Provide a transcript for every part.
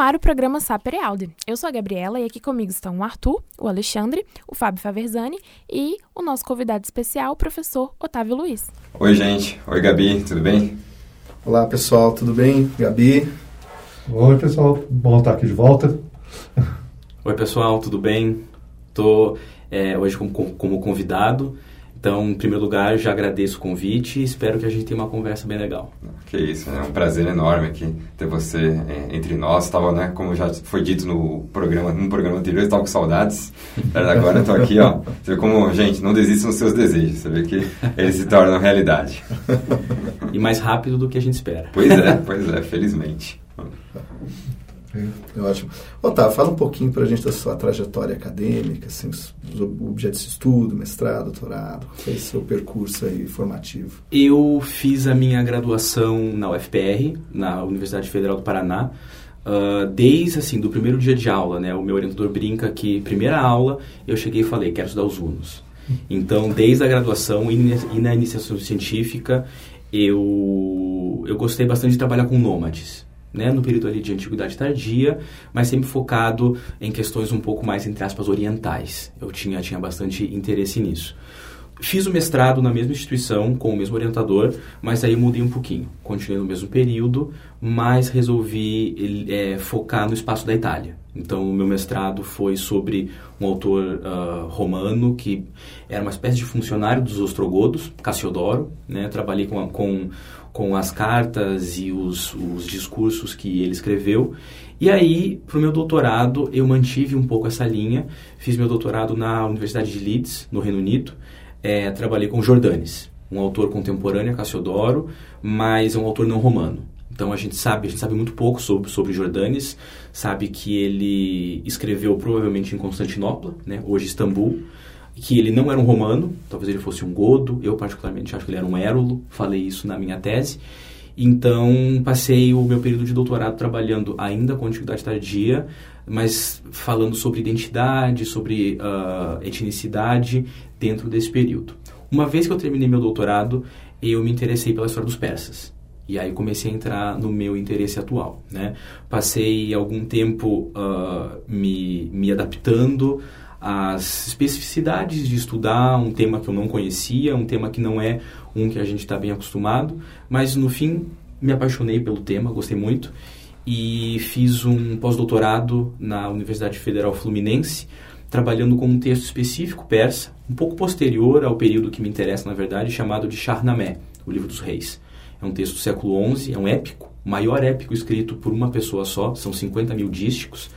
ar o programa Saper Aude. Eu sou a Gabriela e aqui comigo estão o Arthur, o Alexandre, o Fábio Faverzani e o nosso convidado especial, o professor Otávio Luiz. Oi, gente. Oi, Gabi, tudo bem? Olá, pessoal, tudo bem? Gabi? Oi, pessoal. Bom estar aqui de volta. Oi, pessoal, tudo bem? Estou é, hoje como, como convidado então, em primeiro lugar, já agradeço o convite e espero que a gente tenha uma conversa bem legal. Que isso, é um prazer enorme aqui ter você é, entre nós. Estava, né, como já foi dito no programa, no programa anterior, estava com saudades. Agora estou aqui, ó. Você vê como, gente, não desistam dos seus desejos. Você vê que eles se tornam realidade. E mais rápido do que a gente espera. Pois é, pois é, felizmente. É ótimo. Otávio, fala um pouquinho para a gente da sua trajetória acadêmica, assim, os objetos de estudo, mestrado, doutorado, qual foi o seu percurso aí formativo? Eu fiz a minha graduação na UFPR, na Universidade Federal do Paraná, uh, desde assim, do primeiro dia de aula, né? O meu orientador brinca que, primeira aula, eu cheguei e falei, quero estudar os Unos. Então, desde a graduação e na iniciação científica, eu, eu gostei bastante de trabalhar com nômades né, no período ali de antiguidade tardia, mas sempre focado em questões um pouco mais, entre aspas, orientais. Eu tinha, tinha bastante interesse nisso. Fiz o mestrado na mesma instituição, com o mesmo orientador, mas aí mudei um pouquinho. Continuei no mesmo período, mas resolvi é, focar no espaço da Itália. Então, o meu mestrado foi sobre um autor uh, romano que era uma espécie de funcionário dos ostrogodos, Cassiodoro. Né? Trabalhei com, com com as cartas e os, os discursos que ele escreveu. E aí, para o meu doutorado, eu mantive um pouco essa linha. Fiz meu doutorado na Universidade de Leeds, no Reino Unido. É, trabalhei com Jordanes, um autor contemporâneo, Cassiodoro, mas é um autor não romano. Então a gente sabe, a gente sabe muito pouco sobre, sobre Jordanes, sabe que ele escreveu provavelmente em Constantinopla, né, hoje Istambul, que ele não era um romano, talvez ele fosse um godo, eu particularmente acho que ele era um érulo, falei isso na minha tese. Então, passei o meu período de doutorado trabalhando ainda com antiguidade tardia, mas falando sobre identidade, sobre uh, etnicidade dentro desse período. Uma vez que eu terminei meu doutorado, eu me interessei pela história dos persas. E aí comecei a entrar no meu interesse atual, né? Passei algum tempo uh, me, me adaptando as especificidades de estudar um tema que eu não conhecia, um tema que não é um que a gente está bem acostumado, mas no fim me apaixonei pelo tema, gostei muito e fiz um pós-doutorado na Universidade Federal Fluminense, trabalhando com um texto específico persa, um pouco posterior ao período que me interessa, na verdade, chamado de Shahnameh, o Livro dos Reis. É um texto do século XI, é um épico, o maior épico escrito por uma pessoa só, são 50 mil dísticos,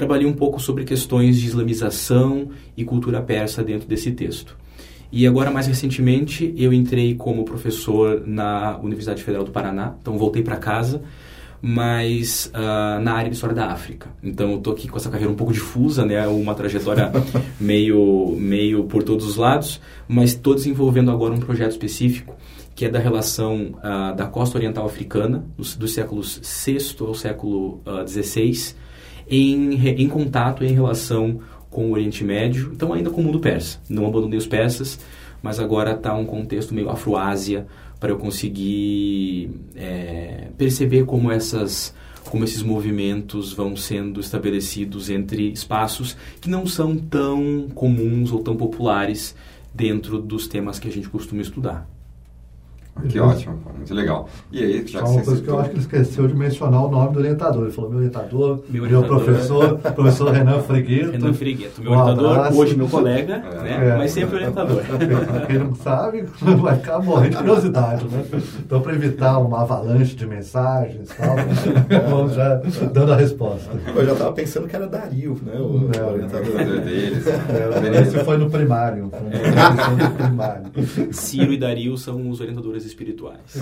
trabalhei um pouco sobre questões de islamização e cultura persa dentro desse texto. E agora, mais recentemente, eu entrei como professor na Universidade Federal do Paraná, então voltei para casa, mas uh, na área de História da África. Então, eu estou aqui com essa carreira um pouco difusa, né? uma trajetória meio, meio por todos os lados, mas estou desenvolvendo agora um projeto específico que é da relação uh, da costa oriental africana, dos, dos séculos VI ao século XVI, uh, em, em contato, em relação com o Oriente Médio, então ainda com o mundo persa. Não abandonei os persas, mas agora está um contexto meio Afroásia para eu conseguir é, perceber como essas como esses movimentos vão sendo estabelecidos entre espaços que não são tão comuns ou tão populares dentro dos temas que a gente costuma estudar. Que ótimo, muito legal. E aí, já Só uma coisa que eu acho que ele esqueceu de mencionar o nome do orientador. Ele falou meu orientador, meu, meu professor, professor Renan Frigueto. Renan Frigueto, meu um orientador, abraço. hoje meu colega, é. né? É. mas sempre orientador. Quem não sabe, vai ficar morrendo de curiosidade, né? Então, para evitar uma avalanche de mensagens tal, né? vamos já dando a resposta. Eu já estava pensando que era Dario, né? O, é, o orientador deles. É, esse foi no primário. Foi no primário. Ciro e Dario são os orientadores espirituais.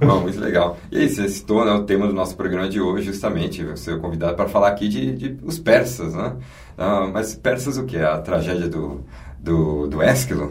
Bom, muito legal. E aí, você citou né, o tema do nosso programa de hoje, justamente, você é convidado para falar aqui de, de os persas, né? Ah, mas persas o que? A tragédia do, do, do Ésquilo?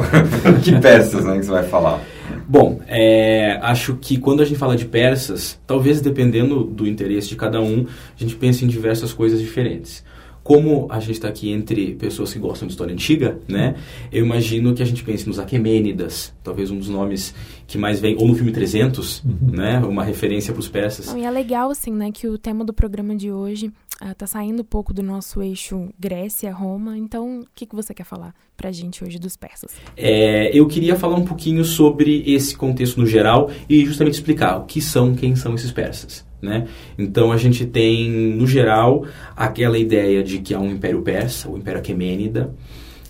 que persas né, que você vai falar? Bom, é, acho que quando a gente fala de persas, talvez dependendo do interesse de cada um, a gente pense em diversas coisas diferentes. Como a gente está aqui entre pessoas que gostam de história antiga, né? Eu imagino que a gente pense nos Aquemênidas, talvez um dos nomes que mais vem, ou no filme 300, uhum. né? Uma referência para os persas. Não, e é legal, assim, né, que o tema do programa de hoje está ah, saindo um pouco do nosso eixo Grécia-Roma. Então, o que, que você quer falar para a gente hoje dos persas? É, eu queria falar um pouquinho sobre esse contexto no geral e justamente explicar o que são, quem são esses persas. Né? Então a gente tem, no geral, aquela ideia de que há um Império Persa, o Império Aquemênida,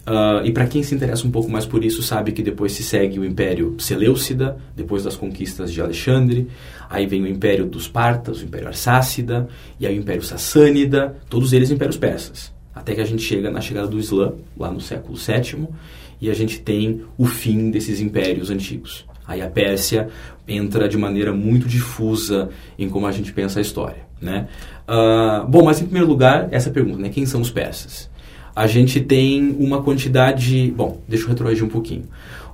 Uh, e para quem se interessa um pouco mais por isso, sabe que depois se segue o Império Seleucida, depois das conquistas de Alexandre. Aí vem o Império dos Partas, o Império Arsácida, e aí o Império Sassânida, todos eles impérios persas. Até que a gente chega na chegada do Islã, lá no século VII, e a gente tem o fim desses impérios antigos. Aí a Pérsia entra de maneira muito difusa em como a gente pensa a história. Né? Uh, bom, mas em primeiro lugar, essa pergunta, né? quem são os persas? A gente tem uma quantidade... Bom, deixa eu retroagir um pouquinho.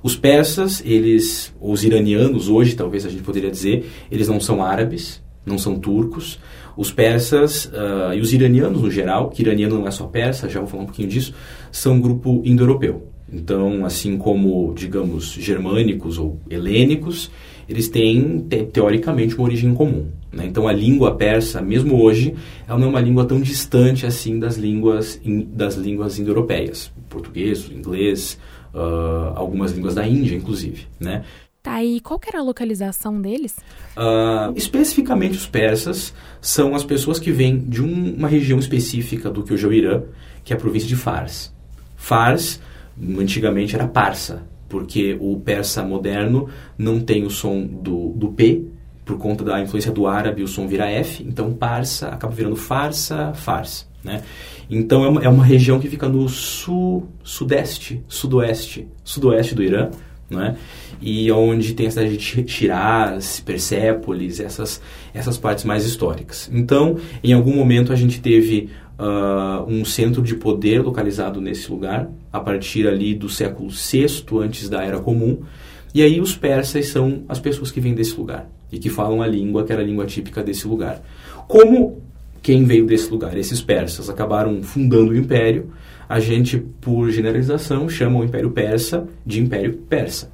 Os persas, eles, os iranianos hoje, talvez a gente poderia dizer, eles não são árabes, não são turcos. Os persas uh, e os iranianos no geral, que iraniano não é só persa, já vou falar um pouquinho disso, são um grupo indo-europeu. Então, assim como, digamos, germânicos ou helênicos, eles têm, te, teoricamente, uma origem comum. Né? Então, a língua persa, mesmo hoje, ela não é uma língua tão distante assim das línguas, das línguas indo-europeias. Português, inglês, uh, algumas línguas da Índia, inclusive. Né? Tá, e qual era a localização deles? Uh, especificamente os persas são as pessoas que vêm de um, uma região específica do que hoje é o Irã, que é a província de Fars. Fars antigamente era parsa, porque o persa moderno não tem o som do, do P, por conta da influência do árabe, o som vira F, então parsa acaba virando farsa, fars. Né? Então é uma, é uma região que fica no sul, sudeste, sudoeste, sudoeste do Irã, né? e onde tem a cidade de Shiraz, Persépolis, essas, essas partes mais históricas. Então, em algum momento a gente teve uh, um centro de poder localizado nesse lugar, a partir ali do século VI antes da Era Comum. E aí os persas são as pessoas que vêm desse lugar e que falam a língua que era a língua típica desse lugar. Como quem veio desse lugar, esses persas, acabaram fundando o império, a gente, por generalização, chama o Império Persa de Império Persa.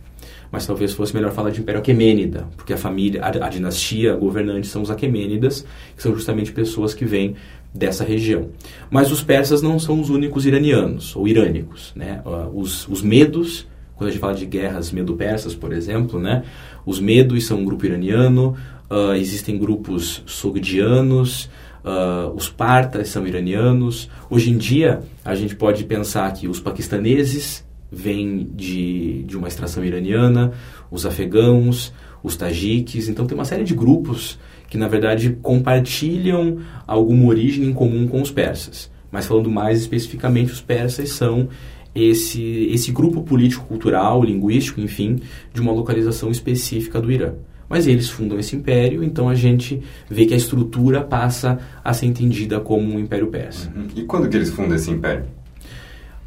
Mas talvez fosse melhor falar de Império Aquemênida, porque a família, a, a dinastia governante são os Aquemênidas, que são justamente pessoas que vêm dessa região. Mas os persas não são os únicos iranianos ou irânicos. Né? Ah, os, os medos, quando a gente fala de guerras medo-persas, por exemplo, né? Os medos são um grupo iraniano, uh, existem grupos sogdianos, uh, os partas são iranianos. Hoje em dia, a gente pode pensar que os paquistaneses vêm de, de uma extração iraniana, os afegãos, os tajiques, então tem uma série de grupos que na verdade compartilham alguma origem em comum com os persas. Mas falando mais especificamente, os persas são esse, esse grupo político-cultural, linguístico, enfim, de uma localização específica do Irã. Mas eles fundam esse império, então a gente vê que a estrutura passa a ser entendida como um império persa. Uhum. E quando que eles fundam esse império?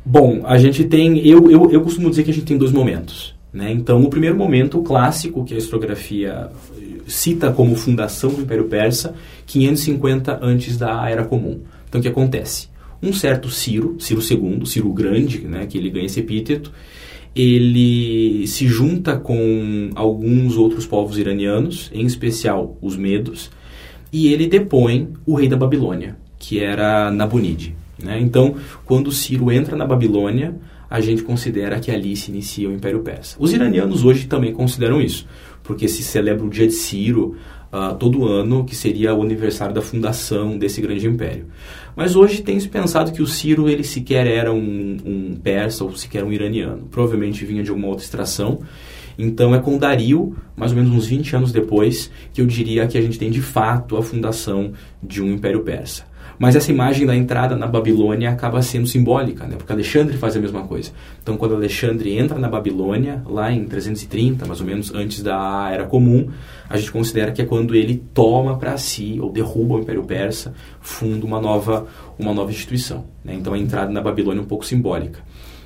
Bom, a gente tem. Eu, eu, eu costumo dizer que a gente tem dois momentos. Né? Então, o primeiro momento, o clássico, que a historiografia cita como fundação do Império Persa, 550 antes da Era Comum. Então, o que acontece? Um certo Ciro, Ciro II, Ciro Grande, né, que ele ganha esse epíteto, ele se junta com alguns outros povos iranianos, em especial os medos, e ele depõe o rei da Babilônia, que era Nabonide. Né? Então, quando Ciro entra na Babilônia, a gente considera que ali se inicia o Império Persa. Os iranianos hoje também consideram isso porque se celebra o dia de Ciro uh, todo ano, que seria o aniversário da fundação desse grande império. Mas hoje tem se pensado que o Ciro ele sequer era um, um persa ou sequer um iraniano. Provavelmente vinha de alguma outra extração. Então é com Dario, mais ou menos uns 20 anos depois, que eu diria que a gente tem de fato a fundação de um império persa. Mas essa imagem da entrada na Babilônia acaba sendo simbólica, né? porque Alexandre faz a mesma coisa. Então, quando Alexandre entra na Babilônia, lá em 330, mais ou menos antes da Era Comum, a gente considera que é quando ele toma para si, ou derruba o Império Persa, funda uma nova, uma nova instituição. Né? Então, a entrada na Babilônia é um pouco simbólica.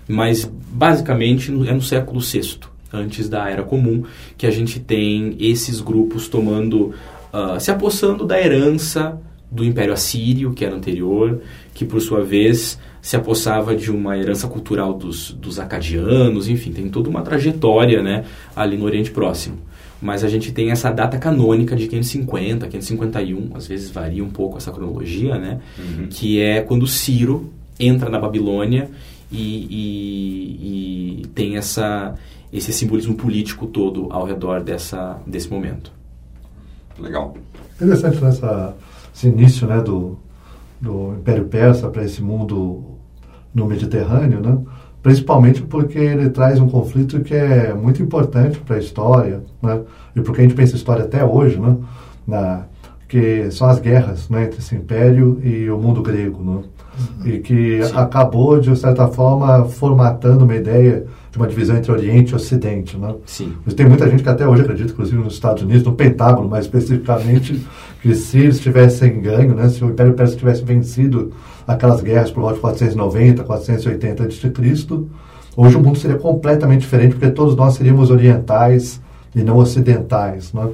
Mas, basicamente, é no século VI, antes da Era Comum, que a gente tem esses grupos tomando, uh, se apossando da herança do Império Assírio, que era anterior, que por sua vez se apossava de uma herança cultural dos, dos acadianos, enfim, tem toda uma trajetória né, ali no Oriente Próximo. Mas a gente tem essa data canônica de 550, 551, às vezes varia um pouco essa cronologia, né? Uhum. Que é quando Ciro entra na Babilônia e, e, e tem essa, esse simbolismo político todo ao redor dessa, desse momento. Legal. Interessante nessa, esse início né, do, do Império Persa para esse mundo no Mediterrâneo, né? principalmente porque ele traz um conflito que é muito importante para a história, né? e porque a gente pensa história até hoje, né? Na, que são as guerras né, entre esse império e o mundo grego, né? Uhum. e que Sim. acabou, de certa forma, formatando uma ideia de uma divisão entre Oriente e Ocidente. Né? Sim. Mas tem muita gente que até hoje acredita, inclusive nos Estados Unidos, no Pentágono mais especificamente, que se eles tivessem ganho, né, se o Império Persa tivesse vencido aquelas guerras por volta de 490, 480 a.C., hoje o mundo seria completamente diferente, porque todos nós seríamos orientais e não ocidentais. Né?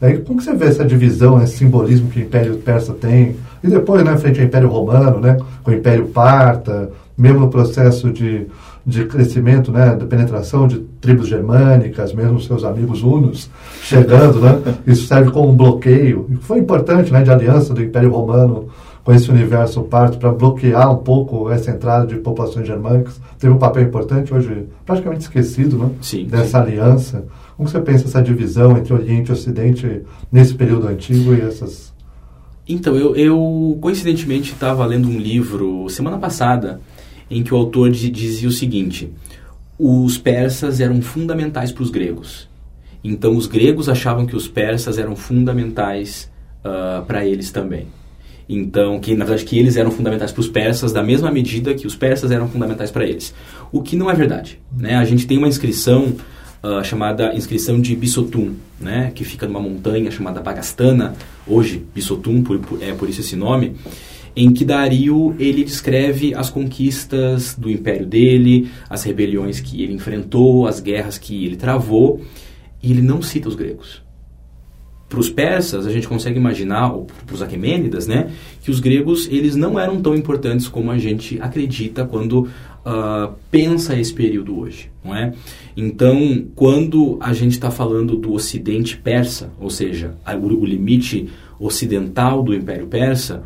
Daí, como que você vê essa divisão, esse simbolismo que o Império Persa tem? E depois, né, frente ao Império Romano, né, com o Império Parta, mesmo processo de, de crescimento, né, de penetração de tribos germânicas, mesmo seus amigos hunos chegando, né, isso serve como um bloqueio. E foi importante, né, de aliança do Império Romano com esse universo parto para bloquear um pouco essa entrada de populações germânicas. Teve um papel importante, hoje praticamente esquecido, né? Sim, dessa sim. aliança. Como você pensa essa divisão entre Oriente e Ocidente nesse período antigo e essas... Então, eu, eu coincidentemente estava lendo um livro semana passada em que o autor dizia o seguinte: os persas eram fundamentais para os gregos. Então, os gregos achavam que os persas eram fundamentais uh, para eles também. Então, que na verdade que eles eram fundamentais para os persas da mesma medida que os persas eram fundamentais para eles. O que não é verdade. Né? A gente tem uma inscrição uh, chamada inscrição de Bissotum, né? que fica numa montanha chamada Bagastana, hoje Bissotum, por, por, é por isso esse nome, em que Dario ele descreve as conquistas do império dele, as rebeliões que ele enfrentou, as guerras que ele travou, e ele não cita os gregos para os persas, a gente consegue imaginar, ou para os aquemênidas, né, que os gregos eles não eram tão importantes como a gente acredita quando uh, pensa esse período hoje, não é? Então, quando a gente está falando do Ocidente persa, ou seja, o limite ocidental do Império Persa,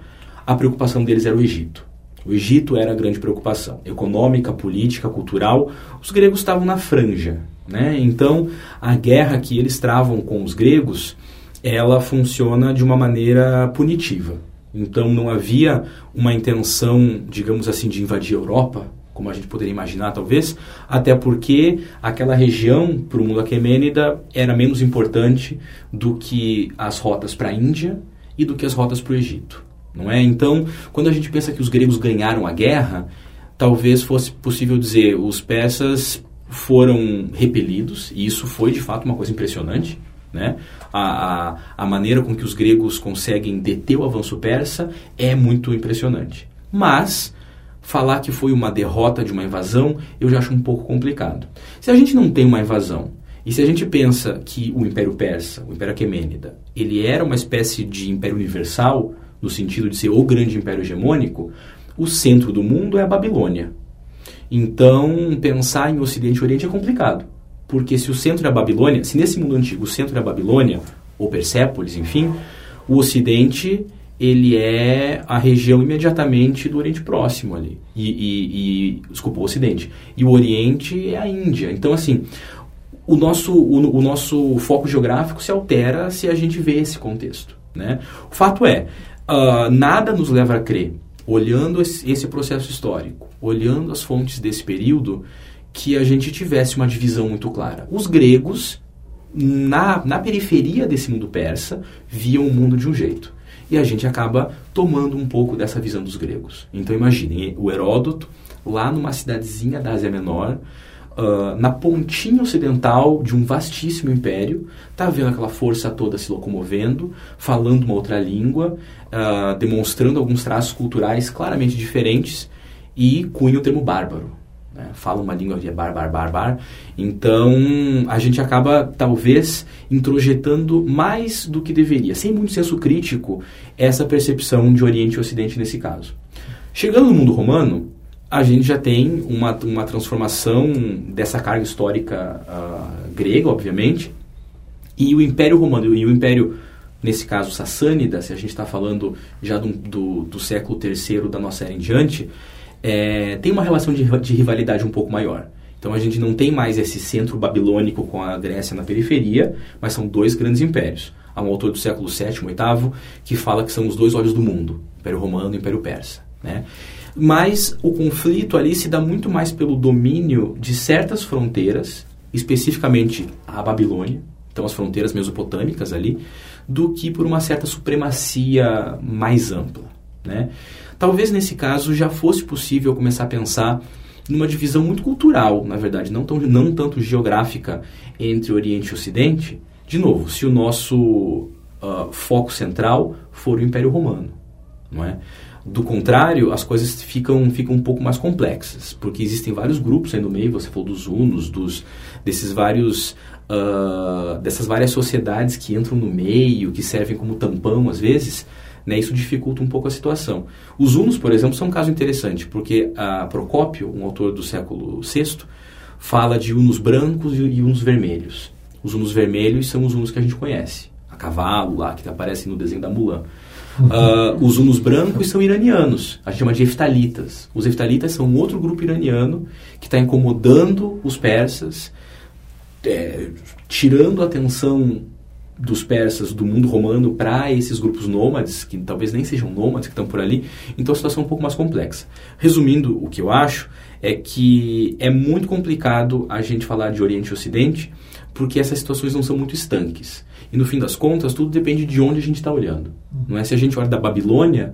a preocupação deles era o Egito. O Egito era a grande preocupação, econômica, política, cultural. Os gregos estavam na franja, né? Então, a guerra que eles travam com os gregos ela funciona de uma maneira punitiva. Então não havia uma intenção, digamos assim, de invadir a Europa, como a gente poderia imaginar talvez, até porque aquela região para o mundo aquemênida era menos importante do que as rotas para a Índia e do que as rotas para o Egito, não é? Então, quando a gente pensa que os gregos ganharam a guerra, talvez fosse possível dizer os persas foram repelidos e isso foi de fato uma coisa impressionante né? A, a, a, maneira com que os gregos conseguem deter o avanço persa é muito impressionante. Mas falar que foi uma derrota de uma invasão eu já acho um pouco complicado. Se a gente não tem uma invasão e se a gente pensa que o Império Persa, o Império Aquemênida, ele era uma espécie de império universal, no sentido de ser o grande império hegemônico, o centro do mundo é a Babilônia. Então, pensar em Ocidente e Oriente é complicado. Porque se o centro é a Babilônia, se nesse mundo antigo o centro é a Babilônia, ou Persépolis, enfim, o Ocidente ele é a região imediatamente do Oriente Próximo ali. E, e, e, desculpa, o Ocidente. E o Oriente é a Índia. Então, assim, o nosso, o, o nosso foco geográfico se altera se a gente vê esse contexto. Né? O fato é, uh, nada nos leva a crer, olhando esse, processo histórico, olhando as fontes desse período, que a gente tivesse uma divisão muito clara. Os gregos, na, na periferia desse mundo persa, viam o mundo de um jeito. E a gente acaba tomando um pouco dessa visão dos gregos. Então imaginem, o Heródoto, lá numa cidadezinha da Ásia Menor, Uh, na pontinha ocidental de um vastíssimo império, está vendo aquela força toda se locomovendo, falando uma outra língua, uh, demonstrando alguns traços culturais claramente diferentes e cunha o termo bárbaro né? fala uma língua que é bar, bar, bar, bar. Então, a gente acaba, talvez, introjetando mais do que deveria, sem muito senso crítico, essa percepção de Oriente e Ocidente nesse caso. Chegando no mundo romano, a gente já tem uma, uma transformação dessa carga histórica uh, grega, obviamente, e o Império Romano e o Império, nesse caso, Sassânida, se a gente está falando já do, do, do século III da nossa era em diante, é, tem uma relação de, de rivalidade um pouco maior. Então a gente não tem mais esse centro babilônico com a Grécia na periferia, mas são dois grandes impérios. Há um autor do século VII, VIII, que fala que são os dois olhos do mundo, Império Romano e Império Persa. Né? Mas o conflito ali se dá muito mais pelo domínio de certas fronteiras, especificamente a Babilônia, então as fronteiras mesopotâmicas ali, do que por uma certa supremacia mais ampla. Né? Talvez nesse caso já fosse possível começar a pensar numa divisão muito cultural, na verdade, não, tão, não tanto geográfica entre Oriente e Ocidente. De novo, se o nosso uh, foco central for o Império Romano, não é? Do contrário, as coisas ficam, ficam um pouco mais complexas, porque existem vários grupos aí no meio, você falou dos hunos, dos, desses vários, uh, dessas várias sociedades que entram no meio, que servem como tampão às vezes, né, isso dificulta um pouco a situação. Os hunos, por exemplo, são um caso interessante, porque a Procópio, um autor do século VI, fala de hunos brancos e hunos vermelhos. Os hunos vermelhos são os hunos que a gente conhece, a cavalo lá, que aparece no desenho da Mulan. Uh, os hunos brancos são iranianos, a gente chama de eftalitas. Os eftalitas são outro grupo iraniano que está incomodando os persas, é, tirando a atenção dos persas, do mundo romano, para esses grupos nômades, que talvez nem sejam nômades que estão por ali, então a situação é um pouco mais complexa. Resumindo, o que eu acho é que é muito complicado a gente falar de Oriente e Ocidente, porque essas situações não são muito estanques. E no fim das contas, tudo depende de onde a gente está olhando. Não é se a gente olha da Babilônia,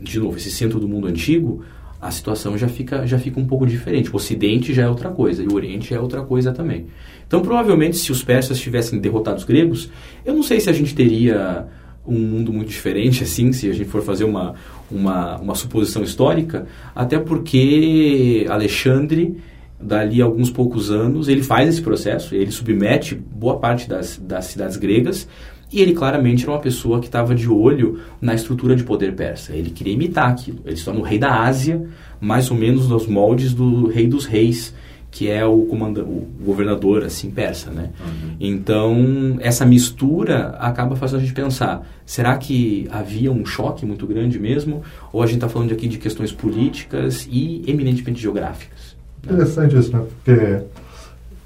de novo, esse centro do mundo antigo, a situação já fica, já fica um pouco diferente. O Ocidente já é outra coisa e o Oriente é outra coisa também. Então, provavelmente, se os persas tivessem derrotado os gregos, eu não sei se a gente teria um mundo muito diferente, assim, se a gente for fazer uma, uma, uma suposição histórica, até porque Alexandre, dali a alguns poucos anos, ele faz esse processo, ele submete boa parte das, das cidades gregas, e ele claramente era uma pessoa que estava de olho na estrutura de poder persa. Ele queria imitar aquilo. Ele se torna o rei da Ásia, mais ou menos nos moldes do rei dos reis, que é o, comanda o governador assim persa, né? Uhum. Então essa mistura acaba fazendo a gente pensar: será que havia um choque muito grande mesmo, ou a gente está falando aqui de questões políticas e eminentemente geográficas? Interessante isso, né? Porque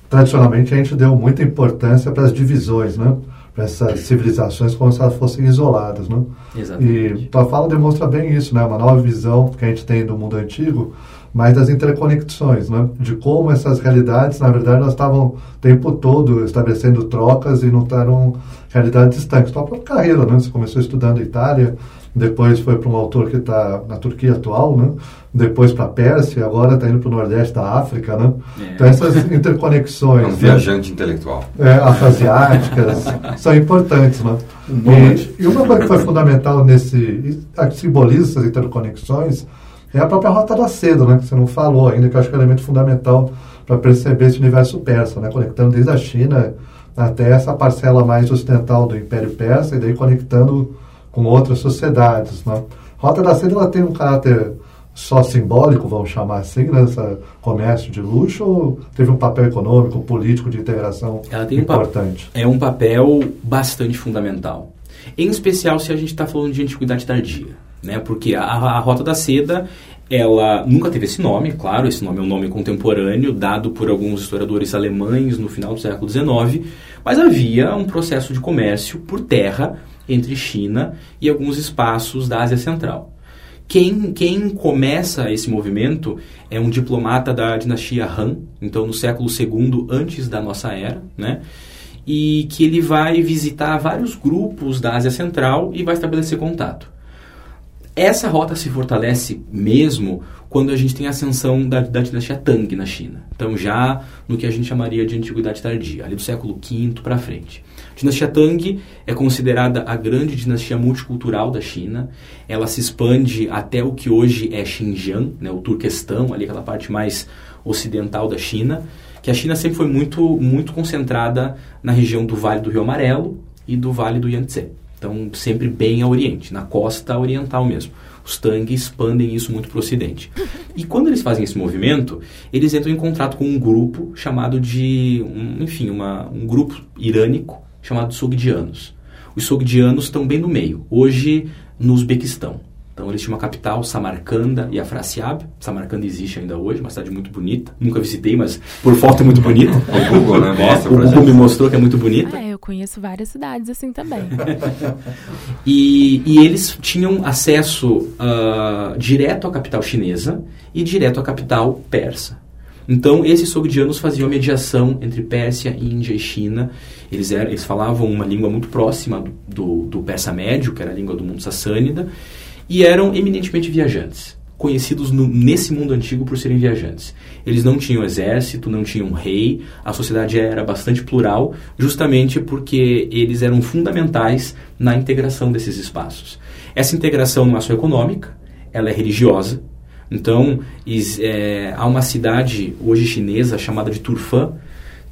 tradicionalmente a gente deu muita importância para as divisões, né? para essas civilizações como se elas fossem isoladas, né? Exatamente. E tua fala demonstra bem isso, né? Uma nova visão que a gente tem do mundo antigo, mas das interconexões, né? De como essas realidades, na verdade, elas estavam o tempo todo estabelecendo trocas e não eram realidades distantes. Tua própria carreira, né? Você começou estudando Itália, depois foi para um autor que está na Turquia atual, né? depois para a Pérsia, agora está indo para o Nordeste da África. Né? É. Então, essas interconexões. É um viajante né? intelectual. É, afroasiáticas são importantes. Né? E, e, uma coisa que foi fundamental nesse. que simboliza essas interconexões é a própria Rota da Seda, né? que você não falou ainda, que eu acho que é um elemento fundamental para perceber esse universo persa, né? conectando desde a China até essa parcela mais ocidental do Império Persa e daí conectando com outras sociedades. Né? Rota da Seda ela tem um caráter só simbólico, vamos chamar assim, né? comércio de luxo, ou teve um papel econômico, político de integração importante? Um é um papel bastante fundamental. Em especial se a gente está falando de antiguidade tardia, né? porque a, a Rota da Seda ela nunca teve esse nome, claro, esse nome é um nome contemporâneo, dado por alguns historiadores alemães no final do século XIX, mas havia um processo de comércio por terra entre China e alguns espaços da Ásia Central. Quem, quem começa esse movimento é um diplomata da dinastia Han, então no século II antes da nossa era, né? E que ele vai visitar vários grupos da Ásia Central e vai estabelecer contato. Essa rota se fortalece mesmo quando a gente tem a ascensão da, da dinastia Tang na China. Então, já no que a gente chamaria de Antiguidade Tardia, ali do século V para frente. Dinastia Tang é considerada a grande dinastia multicultural da China. Ela se expande até o que hoje é Xinjiang, né, o Turquestão, ali aquela parte mais ocidental da China, que a China sempre foi muito, muito concentrada na região do Vale do Rio Amarelo e do Vale do Yangtze. Então, sempre bem a oriente, na costa oriental mesmo. Os Tang expandem isso muito para o ocidente. E quando eles fazem esse movimento, eles entram em contrato com um grupo chamado de, um, enfim, uma, um grupo irânico chamado Sogdianos. Os Sogdianos estão bem no meio, hoje no Uzbequistão. Então eles tinham uma capital, Samarcanda e Afrasiab. Samarcanda existe ainda hoje, uma cidade muito bonita. Nunca visitei, mas por foto é muito bonita. o Google, né? Mostra o Google me mostrou que é muito bonita. É, eu conheço várias cidades assim também. e, e, eles tinham acesso uh, direto à capital chinesa e direto à capital persa. Então, esses sogdianos faziam a mediação entre Pérsia, Índia e China. Eles, eram, eles falavam uma língua muito próxima do, do, persa médio, que era a língua do mundo sassânida, e eram eminentemente viajantes, conhecidos no, nesse mundo antigo por serem viajantes. Eles não tinham exército, não tinham rei, a sociedade era bastante plural, justamente porque eles eram fundamentais na integração desses espaços. Essa integração não é só econômica, ela é religiosa. Então, é, há uma cidade hoje chinesa chamada de Turfan,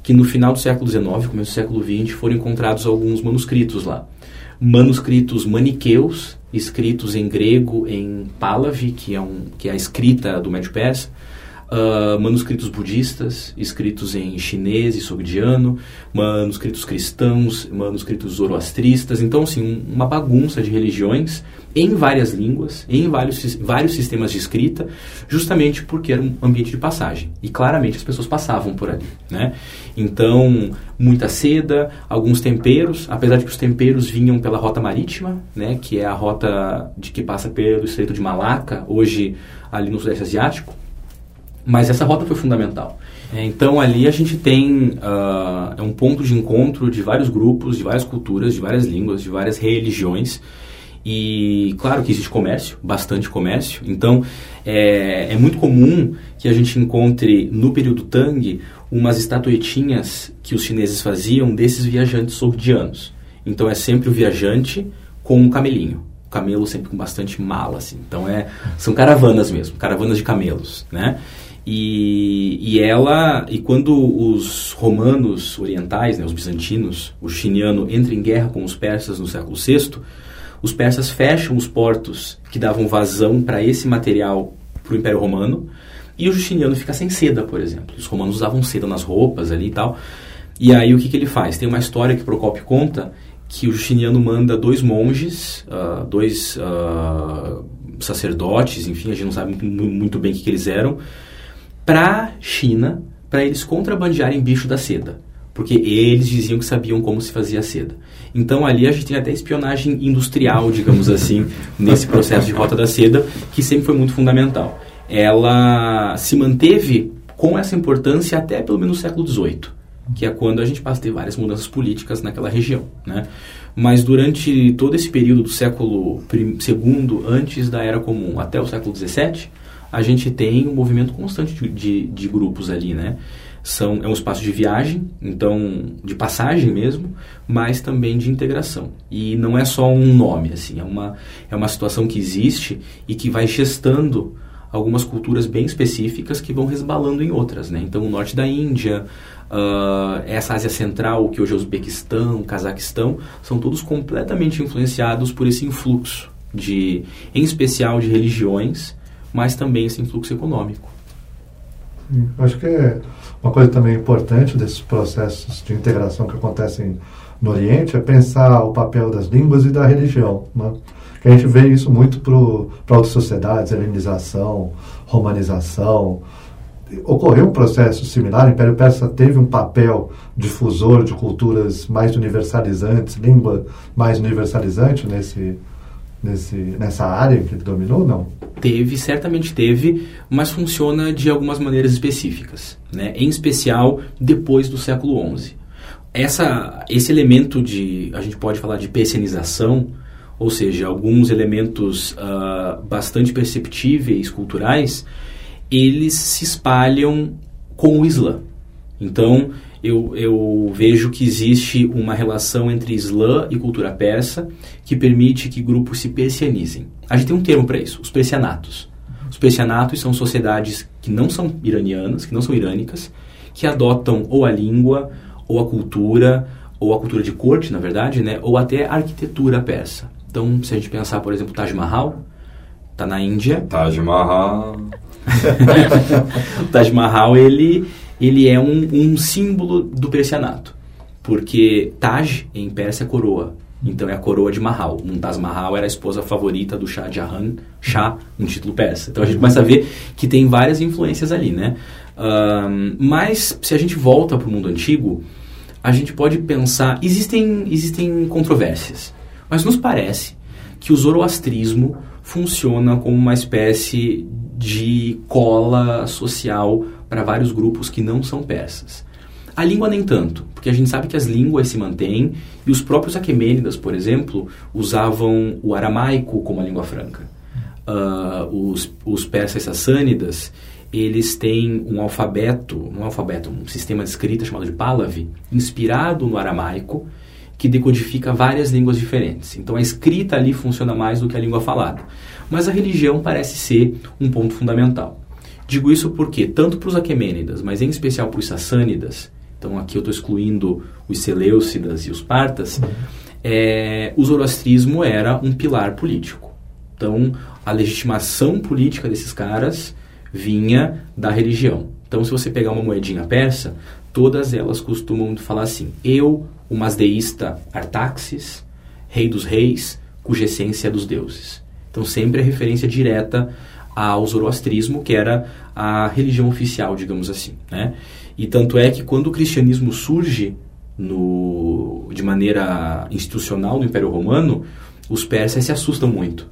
que no final do século XIX, começo do século XX, foram encontrados alguns manuscritos lá. Manuscritos maniqueus escritos em grego, em Pahlavi, que é, um, que é a escrita do Médio Persa, uh, manuscritos budistas, escritos em chinês e sogdiano, manuscritos cristãos, manuscritos zoroastristas. Então, assim, uma bagunça de religiões em várias línguas, em vários, vários sistemas de escrita, justamente porque era um ambiente de passagem. E claramente as pessoas passavam por ali. Né? Então, muita seda, alguns temperos, apesar de que os temperos vinham pela rota marítima, né, que é a rota de que passa pelo Estreito de Malaca, hoje ali no Sudeste Asiático. Mas essa rota foi fundamental. É, então ali a gente tem uh, é um ponto de encontro de vários grupos, de várias culturas, de várias línguas, de várias religiões. E claro que existe comércio, bastante comércio. Então é, é muito comum que a gente encontre no período Tang umas estatuetinhas que os chineses faziam desses viajantes sordianos. Então é sempre o viajante com um camelinho camelo sempre com bastante mala, assim. Então é, são caravanas mesmo, caravanas de camelos, né? E, e ela, e quando os romanos orientais, né, os bizantinos, o chiniano entra em guerra com os persas no século VI, os persas fecham os portos que davam vazão para esse material para o Império Romano, e o justiniano fica sem seda, por exemplo. Os romanos usavam seda nas roupas ali e tal. E aí o que, que ele faz? Tem uma história que Procopio conta que o Justiniano manda dois monges, uh, dois uh, sacerdotes, enfim, a gente não sabe muito, bem o que, que eles eram, para China, para eles contrabandearem bicho da seda. Porque eles diziam que sabiam como se fazia seda. Então ali a gente tem até espionagem industrial, digamos assim, nesse processo de rota da seda, que sempre foi muito fundamental. Ela se manteve com essa importância até pelo menos o século XVIII, que é quando a gente passa a ter várias mudanças políticas naquela região. Né? Mas durante todo esse período do século II, antes da Era Comum, até o século XVII, a gente tem um movimento constante de, de, de, grupos ali, né? São, é um espaço de viagem, então de passagem mesmo, mas também de integração. E não é só um nome, assim, é uma, é uma situação que existe e que vai gestando algumas culturas bem específicas que vão resbalando em outras, né? Então o norte da Índia, uh, essa Ásia Central, que hoje é o Uzbequistão, Cazaquistão, são todos completamente influenciados por esse influxo de, em especial de religiões mas também esse influxo econômico. Acho que é uma coisa também importante desses processos de integração que acontecem no Oriente é pensar o papel das línguas e da religião. Né? Que a gente vê isso muito para outras sociedades, helenização, romanização. Ocorreu um processo similar, o Império Persa teve um papel difusor de culturas mais universalizantes, língua mais universalizante nesse, nessa área que ele dominou, não? Teve, certamente teve, mas funciona de algumas maneiras específicas, né? em especial depois do século XI. Essa, esse elemento de, a gente pode falar de persianização, ou seja, alguns elementos uh, bastante perceptíveis culturais, eles se espalham com o Islã. Então, eu, eu vejo que existe uma relação entre Islã e cultura persa que permite que grupos se persianizem. A gente tem um termo para isso, os persianatos. Os persianatos são sociedades que não são iranianas, que não são irânicas, que adotam ou a língua, ou a cultura, ou a cultura de corte, na verdade, né, ou até a arquitetura persa. Então, se a gente pensar, por exemplo, Taj Mahal, está na Índia. Taj Mahal. Taj Mahal, ele ele é um, um símbolo do persianato. Porque Taj, em persa, é coroa. Então é a coroa de Mahal. Mumtaz Mahal era a esposa favorita do Shah Jahan, Shah, um título persa. Então a gente começa a ver que tem várias influências ali, né? Um, mas se a gente volta para o mundo antigo, a gente pode pensar... Existem, existem controvérsias, mas nos parece que o zoroastrismo funciona como uma espécie de cola social para vários grupos que não são persas. A língua nem tanto, porque a gente sabe que as línguas se mantêm e os próprios Aquemênidas, por exemplo, usavam o aramaico como a língua franca. Uh, os, os persas sassânidas, eles têm um alfabeto, um alfabeto, um sistema de escrita chamado de Pahlavi, inspirado no aramaico, que decodifica várias línguas diferentes. Então a escrita ali funciona mais do que a língua falada. Mas a religião parece ser um ponto fundamental. Digo isso porque, tanto para os Aquemênidas, mas em especial para os Sassânidas, então aqui eu estou excluindo os Seleucidas e os Partas, é, o zoroastrismo era um pilar político. Então, a legitimação política desses caras vinha da religião. Então, se você pegar uma moedinha persa, todas elas costumam falar assim: Eu, o masdeísta Artaxes, rei dos reis, cuja essência é dos deuses. Então, sempre é referência direta ao zoroastrismo, que era a religião oficial, digamos assim. Né? E tanto é que quando o cristianismo surge no, de maneira institucional no Império Romano, os persas se assustam muito,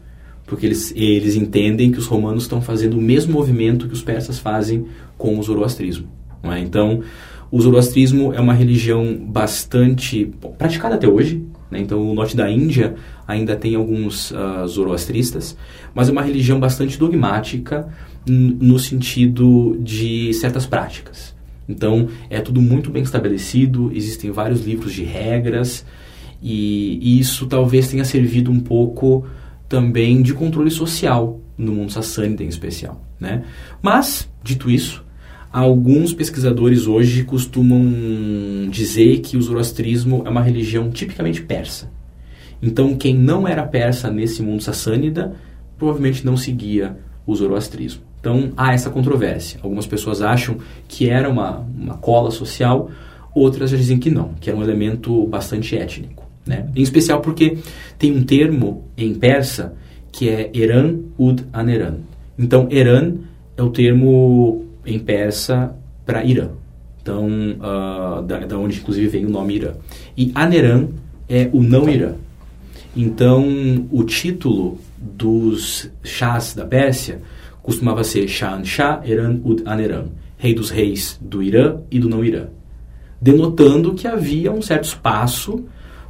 porque eles, eles entendem que os romanos estão fazendo o mesmo movimento que os persas fazem com o zoroastrismo. É? Então, o zoroastrismo é uma religião bastante praticada até hoje. Né? Então, o norte da Índia ainda tem alguns uh, zoroastristas, mas é uma religião bastante dogmática no sentido de certas práticas. Então, é tudo muito bem estabelecido, existem vários livros de regras, e, e isso talvez tenha servido um pouco também de controle social no mundo sassânida em especial. Né? Mas, dito isso, Alguns pesquisadores hoje costumam dizer que o zoroastrismo é uma religião tipicamente persa. Então, quem não era persa nesse mundo sassânida provavelmente não seguia o zoroastrismo. Então, há essa controvérsia. Algumas pessoas acham que era uma, uma cola social, outras já dizem que não, que era um elemento bastante étnico. Né? Em especial porque tem um termo em persa que é Eran ud Aneran. Então, Eran é o termo em persa para Irã. Então, uh, da, da, onde inclusive vem o nome Irã. E Aneran é o não Irã. Então, o título dos chás da Pérsia costumava ser Shan Shah Eran Ud Aneran, rei dos reis do Irã e do não Irã, denotando que havia um certo espaço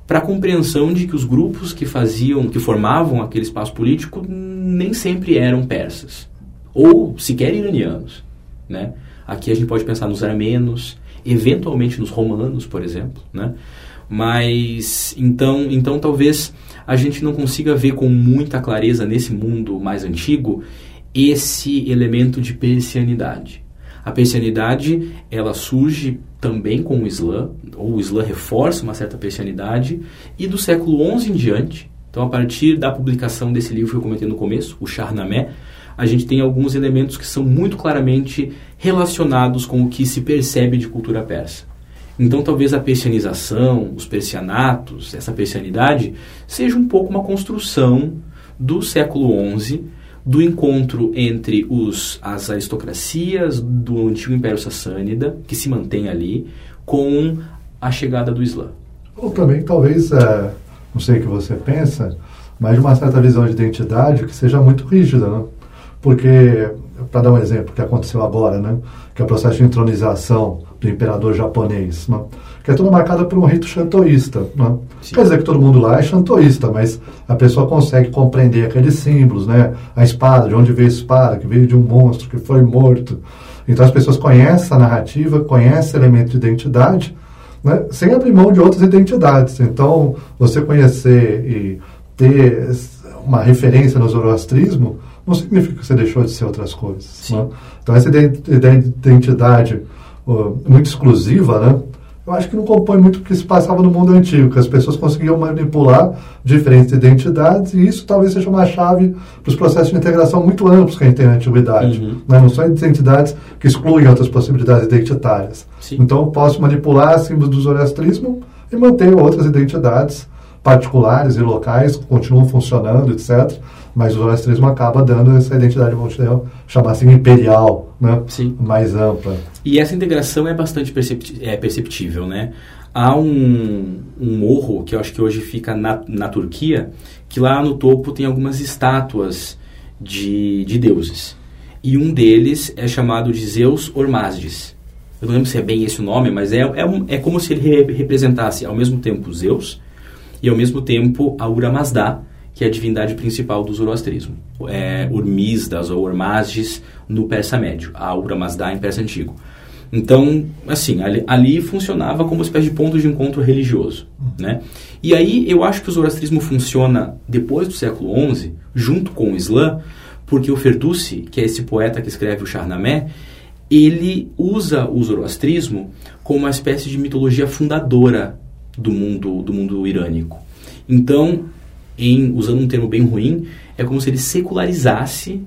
para a compreensão de que os grupos que faziam, que formavam aquele espaço político nem sempre eram persas ou sequer iranianos. Né? Aqui a gente pode pensar nos armenos, eventualmente nos romanos, por exemplo, né? Mas então, então talvez a gente não consiga ver com muita clareza nesse mundo mais antigo esse elemento de persianidade. A persianidade ela surge também com o Islã, ou o Islã reforça uma certa persianidade, e do século XI em diante, então a partir da publicação desse livro que eu comentei no começo, o Shahnameh, a gente tem alguns elementos que são muito claramente relacionados com o que se percebe de cultura persa. Então, talvez a persianização, os persianatos, essa persianidade, seja um pouco uma construção do século XI, do encontro entre os, as aristocracias do antigo Império Sassânida, que se mantém ali, com a chegada do Islã. Ou também, talvez, é, não sei o que você pensa, mas uma certa visão de identidade que seja muito rígida, né? Porque, para dar um exemplo que aconteceu agora, né, que é o processo de entronização do imperador japonês, né, que é toda marcada por um rito shantoísta. Né? Quer dizer que todo mundo lá é shantoísta, mas a pessoa consegue compreender aqueles símbolos, né? A espada, de onde veio a espada, que veio de um monstro que foi morto. Então as pessoas conhecem a narrativa, conhecem elementos de identidade, né? sem abrir mão de outras identidades. Então, você conhecer e ter uma referência no zoroastrismo não significa que você deixou de ser outras coisas. Né? Então, essa identidade uh, muito exclusiva, né? eu acho que não compõe muito o que se passava no mundo antigo, que as pessoas conseguiam manipular diferentes identidades, e isso talvez seja uma chave para os processos de integração muito amplos que a gente tem na antiguidade. Uhum. Né? Não são identidades que excluem outras possibilidades identitárias. Sim. Então, eu posso manipular símbolos do zoroastrismo e manter outras identidades particulares e locais continuam funcionando, etc. Mas o zoroastrismo acaba dando essa identidade, vamos chamar assim, imperial, né? Sim. mais ampla. E essa integração é bastante é perceptível, né? Há um, um morro que eu acho que hoje fica na, na Turquia, que lá no topo tem algumas estátuas de, de deuses. E um deles é chamado de Zeus Ormazdes. Eu não lembro se é bem esse o nome, mas é, é, é como se ele representasse ao mesmo tempo Zeus e ao mesmo tempo a Ura Mazda, que é a divindade principal do zoroastrismo. É Urmizdas ou Ormazdes no persa médio, a Ura Mazda em persa antigo. Então, assim, ali, ali, funcionava como uma espécie de ponto de encontro religioso, né? E aí eu acho que o zoroastrismo funciona depois do século XI, junto com o Islã, porque o Ferdowsi, que é esse poeta que escreve o Shahnameh, ele usa o zoroastrismo como uma espécie de mitologia fundadora do mundo, do mundo irânico. Então, em, usando um termo bem ruim, é como se ele secularizasse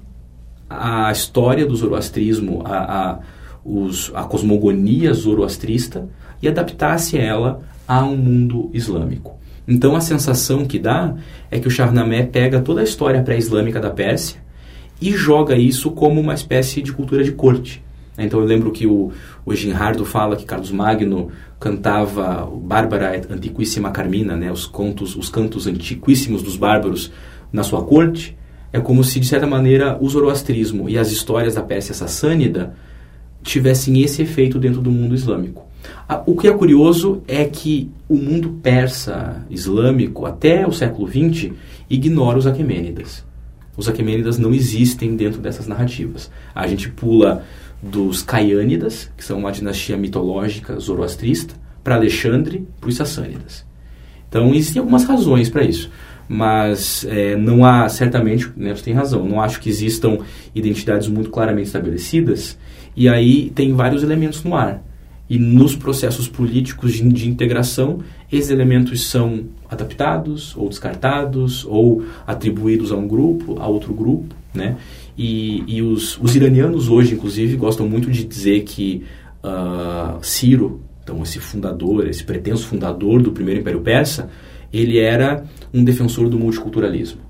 a história do zoroastrismo, a, a, os, a cosmogonia zoroastrista e adaptasse ela a um mundo islâmico. Então a sensação que dá é que o Shahnameh pega toda a história pré-islâmica da Pérsia e joga isso como uma espécie de cultura de corte. Então eu lembro que o, o Ginhardo fala que Carlos Magno cantava Bárbara Antiquíssima Carmina, né, os contos, os cantos antiquíssimos dos bárbaros na sua corte. É como se, de certa maneira, o zoroastrismo e as histórias da Pérsia sassânida tivessem esse efeito dentro do mundo islâmico. O que é curioso é que o mundo persa islâmico, até o século XX, ignora os Aquemênidas. Os Aquemênidas não existem dentro dessas narrativas. A gente pula dos Caiânidas, que são uma dinastia mitológica zoroastrista, para Alexandre, para os Sassânidas. Então, existem algumas razões para isso. Mas é, não há, certamente, né, você tem razão, não acho que existam identidades muito claramente estabelecidas. E aí tem vários elementos no ar. E nos processos políticos de, de integração, esses elementos são adaptados ou descartados ou atribuídos a um grupo, a outro grupo, né? E, e os, os, iranianos hoje, inclusive, gostam muito de dizer que uh, Ciro, então esse fundador, esse pretenso fundador do primeiro Império Persa, ele era um defensor do multiculturalismo.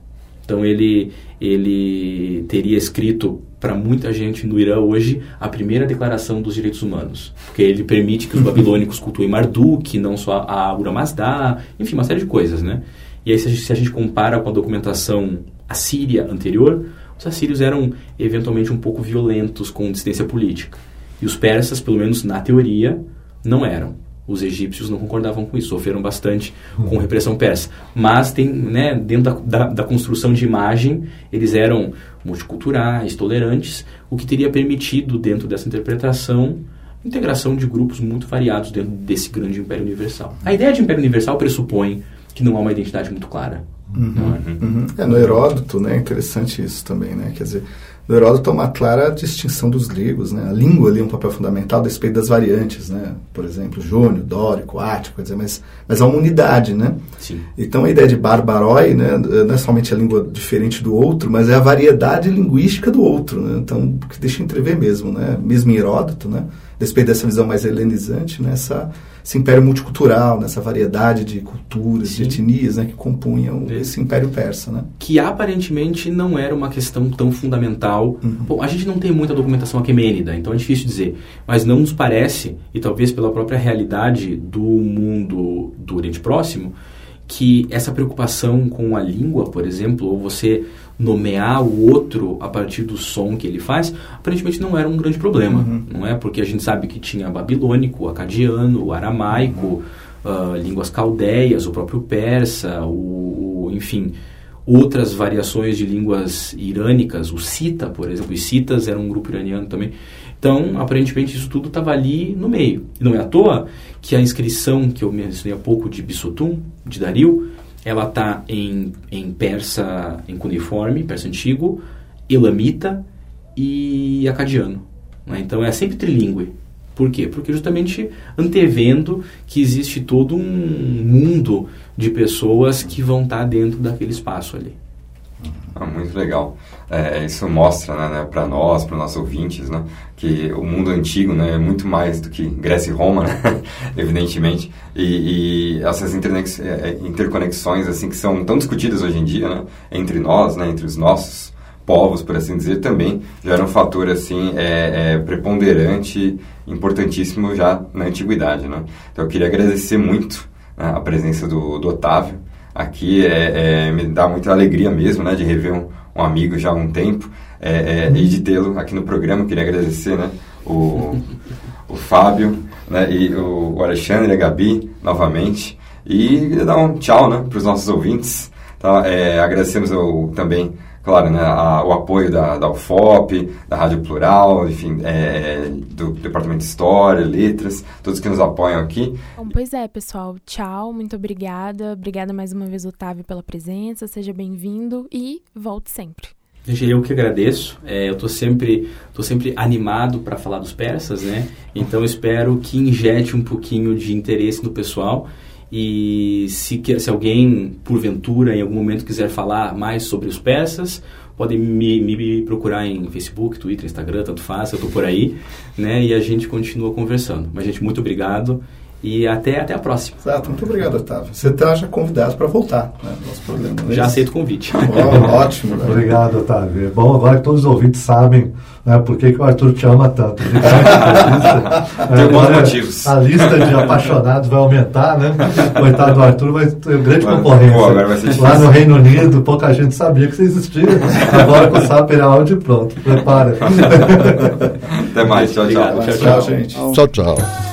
Então ele, ele teria escrito para muita gente no Irã hoje a primeira declaração dos direitos humanos, porque ele permite que os babilônicos cultuem Marduk, não só a Ura Mazda, enfim, uma série de coisas, né? E aí se a gente, se a gente compara com a documentação assíria anterior, os assírios eram eventualmente um pouco violentos com dissidência política. E os persas, pelo menos na teoria, não eram. Os egípcios não concordavam com isso, sofreram bastante com repressão persa. Mas tem, né, dentro da, da, da construção de imagem, eles eram multiculturais, tolerantes, o que teria permitido, dentro dessa interpretação, integração de grupos muito variados dentro desse grande império universal. A ideia de império universal pressupõe que não há uma identidade muito clara. Uhum, é? Uhum. é? no Heródoto, né, é interessante isso também, né, quer dizer, no Heródoto há uma clara distinção dos gregos, né, a língua ali é um papel fundamental a respeito das variantes, né, por exemplo, jônio, dórico, ático, quer dizer, mas, mas há uma unidade, né, Sim. então a ideia de barbarói, né, não é somente a língua diferente do outro, mas é a variedade linguística do outro, né, então, que deixa entrever mesmo, né, mesmo em Heródoto, né, a respeito dessa visão mais helenizante, né, essa esse império multicultural, nessa variedade de culturas, Sim. de etnias né, que compunham é. esse império persa. Né? Que aparentemente não era uma questão tão fundamental. Uhum. Bom, a gente não tem muita documentação aquemênida, então é difícil dizer, mas não nos parece, e talvez pela própria realidade do mundo do Oriente Próximo, que essa preocupação com a língua, por exemplo, ou você nomear o outro a partir do som que ele faz, aparentemente não era um grande problema, uhum. não é? Porque a gente sabe que tinha babilônico, acadiano, aramaico, uhum. uh, línguas caldeias, o próprio persa, o, o, enfim, outras variações de línguas irânicas, o cita, por exemplo, os citas eram um grupo iraniano também. Então, aparentemente, isso tudo estava ali no meio. E não é à toa que a inscrição que eu mencionei há pouco de Bissotum, de Dario, ela está em, em persa, em cuneiforme, persa antigo, elamita e acadiano. Né? Então é sempre trilingüe. Por quê? Porque justamente antevendo que existe todo um mundo de pessoas que vão estar tá dentro daquele espaço ali. Ah, muito legal. É, isso mostra né, né para nós, para nossos ouvintes, né, que o mundo antigo né, é muito mais do que Grécia e Roma, né, evidentemente. E, e essas é, é, interconexões assim que são tão discutidas hoje em dia né, entre nós, né, entre os nossos povos, por assim dizer, também já era um fator assim é, é, preponderante, importantíssimo já na antiguidade. Né? Então eu queria agradecer muito né, a presença do, do Otávio aqui é, é, me dá muita alegria mesmo, né, de rever um, um amigo já há um tempo é, é, e de tê-lo aqui no programa. Queria agradecer, né, o, o Fábio, né, e o, Alexandre e a Gabi novamente e dar um tchau, né, para os nossos ouvintes. Tá? É, agradecemos ao, também claro, né, a, o apoio da, da UFOP, da Rádio Plural, enfim, é, do Departamento de História, Letras, todos que nos apoiam aqui. Bom, pois é, pessoal. Tchau, muito obrigada. Obrigada mais uma vez, Otávio, pela presença. Seja bem-vindo e volte sempre. Gente, eu que agradeço. É, eu estou sempre, tô sempre animado para falar dos persas, né? Então espero que injete um pouquinho de interesse no pessoal e se, se alguém, porventura, em algum momento quiser falar mais sobre os persas, podem me, me procurar em Facebook, Twitter, Instagram, tanto faz, eu estou por aí, né? E a gente continua conversando. Mas, gente, muito obrigado e até, até a próxima. Exato, muito obrigado, Otávio. Você está já convidado para voltar né, nosso programa. É já aceito o convite. Oh, ótimo. Né? Obrigado, Otávio. É bom agora que todos os ouvintes sabem né, por que, que o Arthur te ama tanto. Tem bons motivos. A lista de apaixonados vai aumentar, né? Coitado do Arthur vai ter grande concorrência. Pô, agora vai ser Lá no Reino Unido, pouca gente sabia que você existia. Agora com o Saper áudio pronto. Prepara. Até mais. Tchau, tchau. Tchau, tchau, gente. Tchau, tchau.